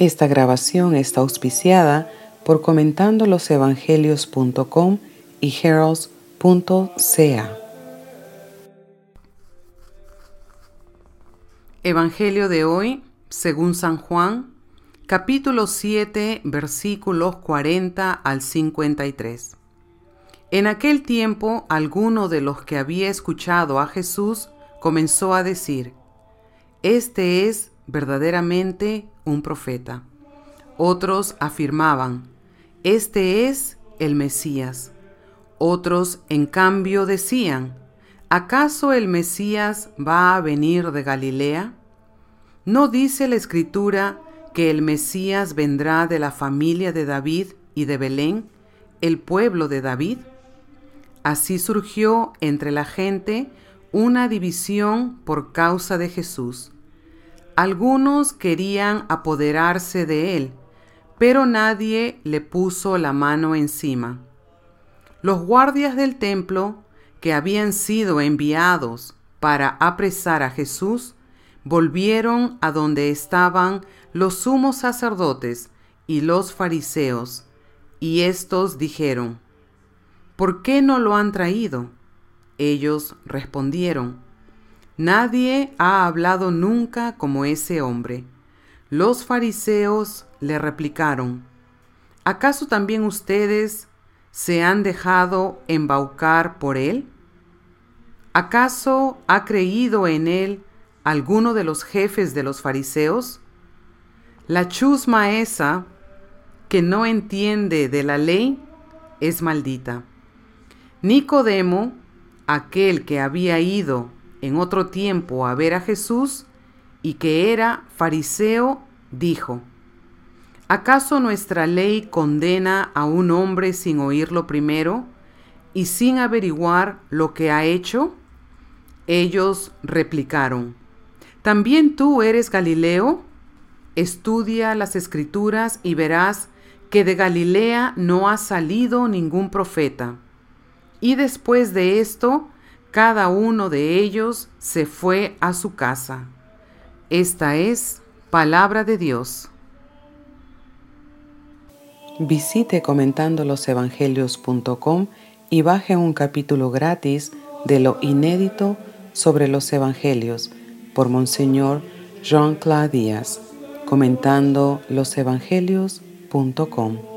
Esta grabación está auspiciada por comentandolosevangelios.com y heralds.ca. Evangelio de hoy, según San Juan, capítulo 7, versículos 40 al 53. En aquel tiempo, alguno de los que había escuchado a Jesús comenzó a decir, Este es verdaderamente un profeta. Otros afirmaban, Este es el Mesías. Otros, en cambio, decían, ¿acaso el Mesías va a venir de Galilea? ¿No dice la Escritura que el Mesías vendrá de la familia de David y de Belén, el pueblo de David? Así surgió entre la gente una división por causa de Jesús. Algunos querían apoderarse de él, pero nadie le puso la mano encima. Los guardias del templo, que habían sido enviados para apresar a Jesús, volvieron a donde estaban los sumos sacerdotes y los fariseos, y éstos dijeron, ¿Por qué no lo han traído? Ellos respondieron, Nadie ha hablado nunca como ese hombre. Los fariseos le replicaron, ¿acaso también ustedes se han dejado embaucar por él? ¿Acaso ha creído en él alguno de los jefes de los fariseos? La chusma esa, que no entiende de la ley, es maldita. Nicodemo, aquel que había ido en otro tiempo a ver a Jesús y que era fariseo, dijo, ¿acaso nuestra ley condena a un hombre sin oírlo primero y sin averiguar lo que ha hecho? Ellos replicaron, ¿también tú eres Galileo? Estudia las escrituras y verás que de Galilea no ha salido ningún profeta. Y después de esto, cada uno de ellos se fue a su casa. Esta es palabra de Dios. Visite comentandolosevangelios.com y baje un capítulo gratis de lo inédito sobre los evangelios por Monseñor Jean-Claude Díaz, comentando losevangelios.com.